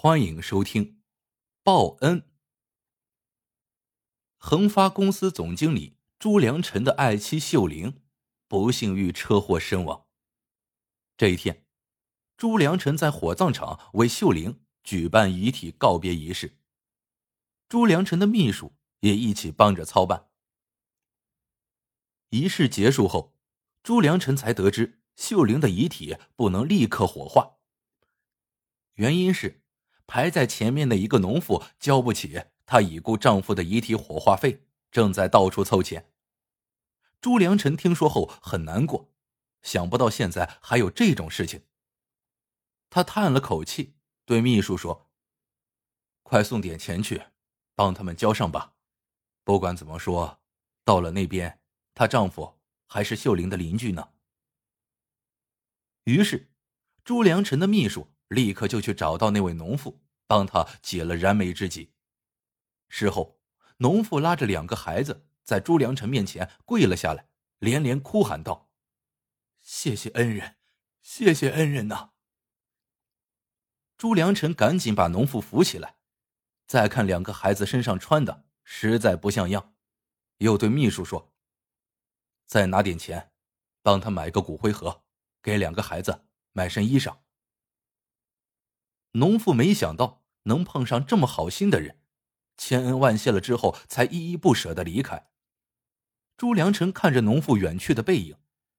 欢迎收听《报恩》。恒发公司总经理朱良辰的爱妻秀玲不幸遇车祸身亡。这一天，朱良辰在火葬场为秀玲举办遗体告别仪式，朱良辰的秘书也一起帮着操办。仪式结束后，朱良辰才得知秀玲的遗体不能立刻火化，原因是。排在前面的一个农妇交不起她已故丈夫的遗体火化费，正在到处凑钱。朱良辰听说后很难过，想不到现在还有这种事情。他叹了口气，对秘书说：“快送点钱去，帮他们交上吧。不管怎么说，到了那边，她丈夫还是秀玲的邻居呢。”于是，朱良辰的秘书。立刻就去找到那位农妇，帮他解了燃眉之急。事后，农妇拉着两个孩子在朱良辰面前跪了下来，连连哭喊道：“谢谢恩人，谢谢恩人呐！”朱良辰赶紧把农妇扶起来，再看两个孩子身上穿的实在不像样，又对秘书说：“再拿点钱，帮他买个骨灰盒，给两个孩子买身衣裳。”农妇没想到能碰上这么好心的人，千恩万谢了之后，才依依不舍的离开。朱良辰看着农妇远去的背影，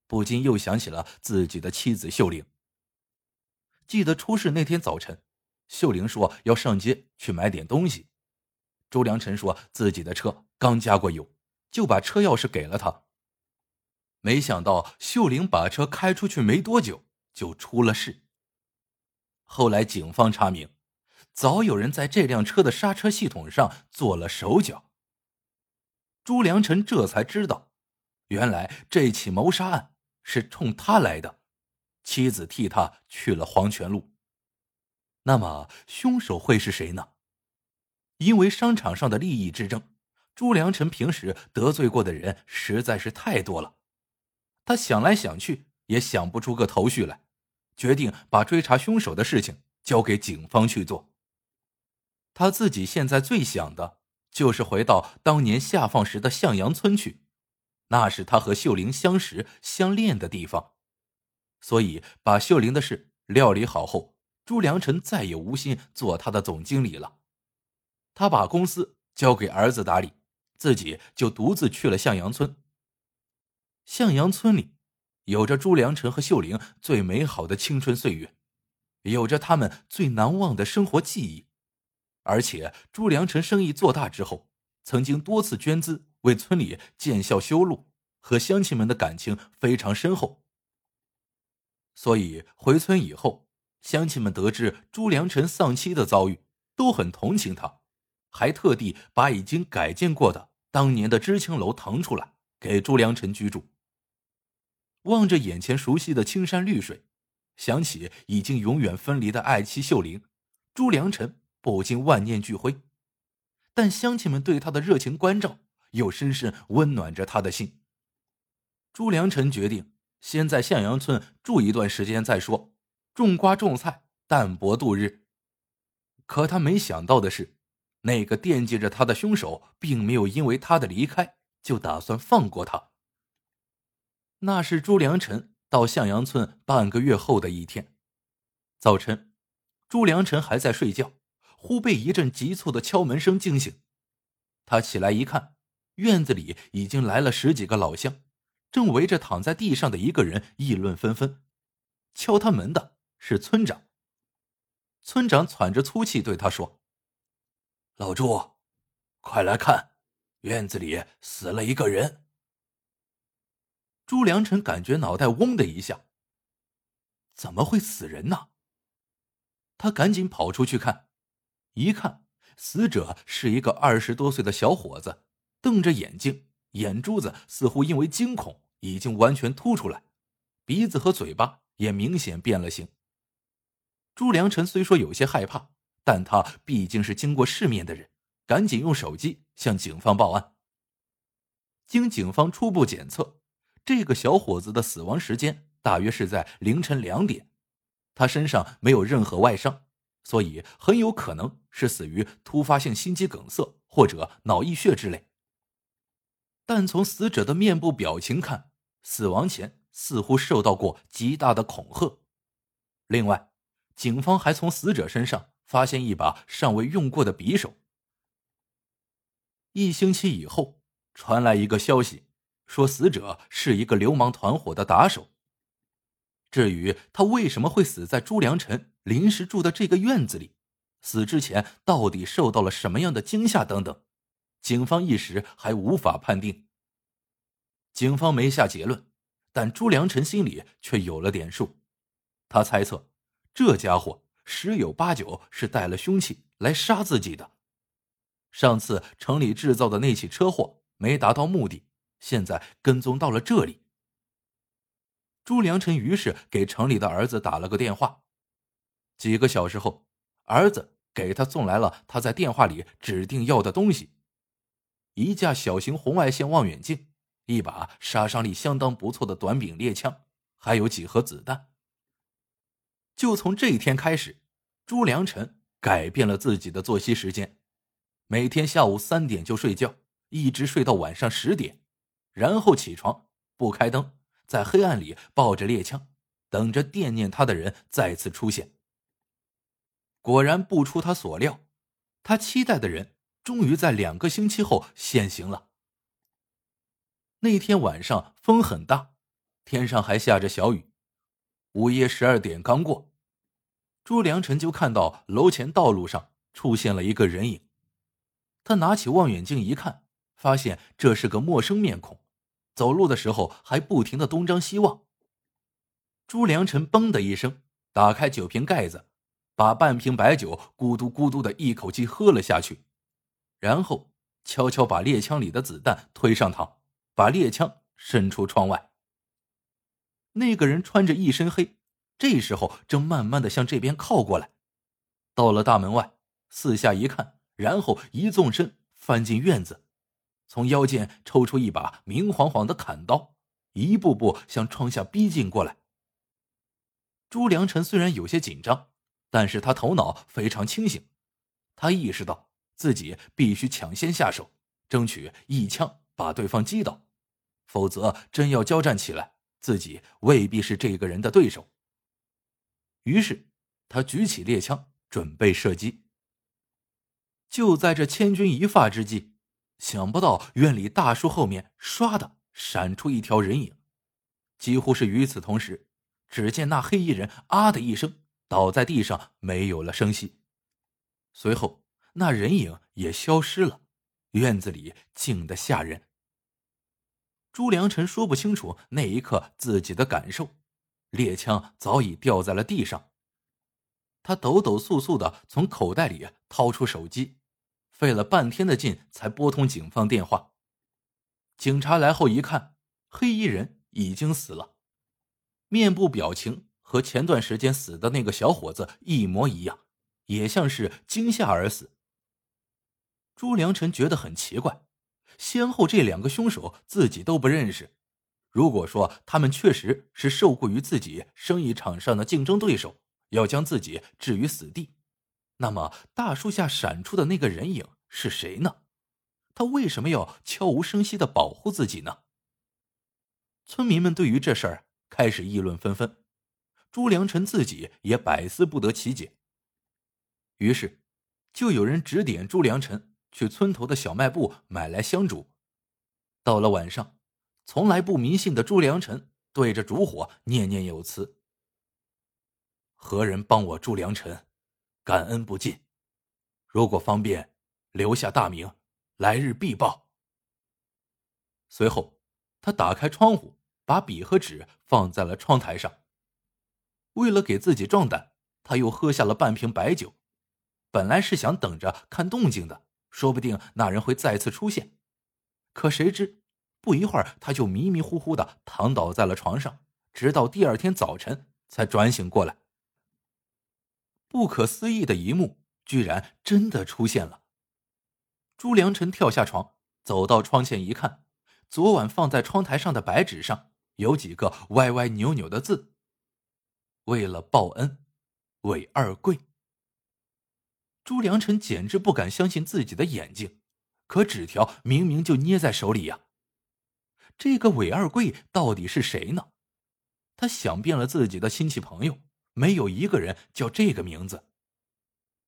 不禁又想起了自己的妻子秀玲。记得出事那天早晨，秀玲说要上街去买点东西，朱良辰说自己的车刚加过油，就把车钥匙给了他。没想到秀玲把车开出去没多久，就出了事。后来，警方查明，早有人在这辆车的刹车系统上做了手脚。朱良辰这才知道，原来这起谋杀案是冲他来的，妻子替他去了黄泉路。那么，凶手会是谁呢？因为商场上的利益之争，朱良辰平时得罪过的人实在是太多了，他想来想去也想不出个头绪来。决定把追查凶手的事情交给警方去做。他自己现在最想的就是回到当年下放时的向阳村去，那是他和秀玲相识相恋的地方。所以，把秀玲的事料理好后，朱良辰再也无心做他的总经理了。他把公司交给儿子打理，自己就独自去了向阳村。向阳村里。有着朱良辰和秀玲最美好的青春岁月，有着他们最难忘的生活记忆，而且朱良辰生意做大之后，曾经多次捐资为村里建校修路，和乡亲们的感情非常深厚。所以回村以后，乡亲们得知朱良辰丧妻的遭遇，都很同情他，还特地把已经改建过的当年的知青楼腾出来给朱良辰居住。望着眼前熟悉的青山绿水，想起已经永远分离的爱妻秀玲，朱良辰不禁万念俱灰。但乡亲们对他的热情关照，又深深温暖着他的心。朱良辰决定先在向阳村住一段时间再说，种瓜种菜，淡泊度日。可他没想到的是，那个惦记着他的凶手，并没有因为他的离开就打算放过他。那是朱良辰到向阳村半个月后的一天，早晨，朱良辰还在睡觉，忽被一阵急促的敲门声惊醒。他起来一看，院子里已经来了十几个老乡，正围着躺在地上的一个人议论纷纷。敲他门的是村长。村长喘着粗气对他说：“老朱，快来看，院子里死了一个人。”朱良辰感觉脑袋嗡的一下。怎么会死人呢？他赶紧跑出去看，一看，死者是一个二十多岁的小伙子，瞪着眼睛，眼珠子似乎因为惊恐已经完全凸出来，鼻子和嘴巴也明显变了形。朱良辰虽说有些害怕，但他毕竟是经过世面的人，赶紧用手机向警方报案。经警方初步检测。这个小伙子的死亡时间大约是在凌晨两点，他身上没有任何外伤，所以很有可能是死于突发性心肌梗塞或者脑溢血之类。但从死者的面部表情看，死亡前似乎受到过极大的恐吓。另外，警方还从死者身上发现一把尚未用过的匕首。一星期以后，传来一个消息，说死者是一个流氓团伙的打手。至于他为什么会死在朱良辰临时住的这个院子里，死之前到底受到了什么样的惊吓等等，警方一时还无法判定。警方没下结论，但朱良辰心里却有了点数。他猜测，这家伙十有八九是带了凶器来杀自己的。上次城里制造的那起车祸没达到目的，现在跟踪到了这里。朱良辰于是给城里的儿子打了个电话。几个小时后，儿子给他送来了他在电话里指定要的东西：一架小型红外线望远镜，一把杀伤力相当不错的短柄猎枪，还有几盒子弹。就从这一天开始，朱良辰改变了自己的作息时间，每天下午三点就睡觉，一直睡到晚上十点，然后起床不开灯。在黑暗里抱着猎枪，等着惦念他的人再次出现。果然不出他所料，他期待的人终于在两个星期后现形了。那天晚上风很大，天上还下着小雨。午夜十二点刚过，朱良辰就看到楼前道路上出现了一个人影。他拿起望远镜一看，发现这是个陌生面孔。走路的时候还不停的东张西望。朱良辰嘣的一声打开酒瓶盖子，把半瓶白酒咕嘟咕嘟的一口气喝了下去，然后悄悄把猎枪里的子弹推上膛，把猎枪伸出窗外。那个人穿着一身黑，这时候正慢慢的向这边靠过来，到了大门外，四下一看，然后一纵身翻进院子。从腰间抽出一把明晃晃的砍刀，一步步向窗下逼近过来。朱良辰虽然有些紧张，但是他头脑非常清醒，他意识到自己必须抢先下手，争取一枪把对方击倒，否则真要交战起来，自己未必是这个人的对手。于是，他举起猎枪准备射击。就在这千钧一发之际。想不到院里大树后面唰的闪出一条人影，几乎是与此同时，只见那黑衣人啊的一声倒在地上，没有了声息。随后那人影也消失了，院子里静得吓人。朱良辰说不清楚那一刻自己的感受，猎枪早已掉在了地上。他抖抖簌簌的从口袋里掏出手机。费了半天的劲才拨通警方电话。警察来后一看，黑衣人已经死了，面部表情和前段时间死的那个小伙子一模一样，也像是惊吓而死。朱良辰觉得很奇怪，先后这两个凶手自己都不认识。如果说他们确实是受雇于自己生意场上的竞争对手，要将自己置于死地。那么，大树下闪出的那个人影是谁呢？他为什么要悄无声息的保护自己呢？村民们对于这事儿开始议论纷纷，朱良辰自己也百思不得其解。于是，就有人指点朱良辰去村头的小卖部买来香烛。到了晚上，从来不迷信的朱良辰对着烛火念念有词：“何人帮我朱良辰？”感恩不尽，如果方便，留下大名，来日必报。随后，他打开窗户，把笔和纸放在了窗台上。为了给自己壮胆，他又喝下了半瓶白酒。本来是想等着看动静的，说不定那人会再次出现。可谁知，不一会儿他就迷迷糊糊的躺倒在了床上，直到第二天早晨才转醒过来。不可思议的一幕居然真的出现了。朱良辰跳下床，走到窗前一看，昨晚放在窗台上的白纸上有几个歪歪扭扭的字：“为了报恩，韦二贵。”朱良辰简直不敢相信自己的眼睛，可纸条明明就捏在手里呀。这个韦二贵到底是谁呢？他想遍了自己的亲戚朋友，没有一个人叫这个名字。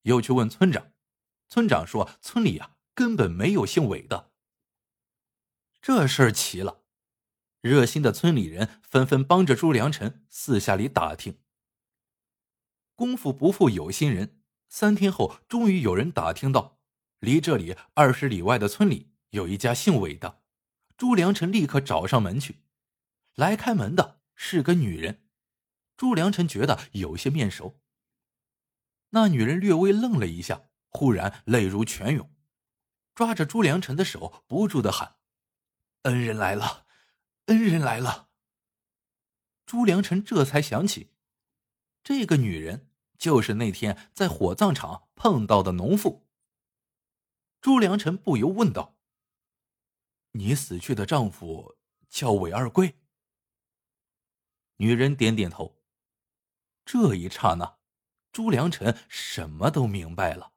又去问村长，村长说村里呀根本没有姓韦的。这事儿奇了，热心的村里人纷纷帮着朱良辰四下里打听。功夫不负有心人，三天后，终于有人打听到，离这里二十里外的村里有一家姓韦的。朱良辰立刻找上门去，来开门的是个女人。朱良辰觉得有些面熟。那女人略微愣了一下，忽然泪如泉涌，抓着朱良辰的手，不住的喊：“恩人来了，恩人来了！”朱良辰这才想起，这个女人就是那天在火葬场碰到的农妇。朱良辰不由问道。你死去的丈夫叫韦二贵。女人点点头。这一刹那，朱良辰什么都明白了。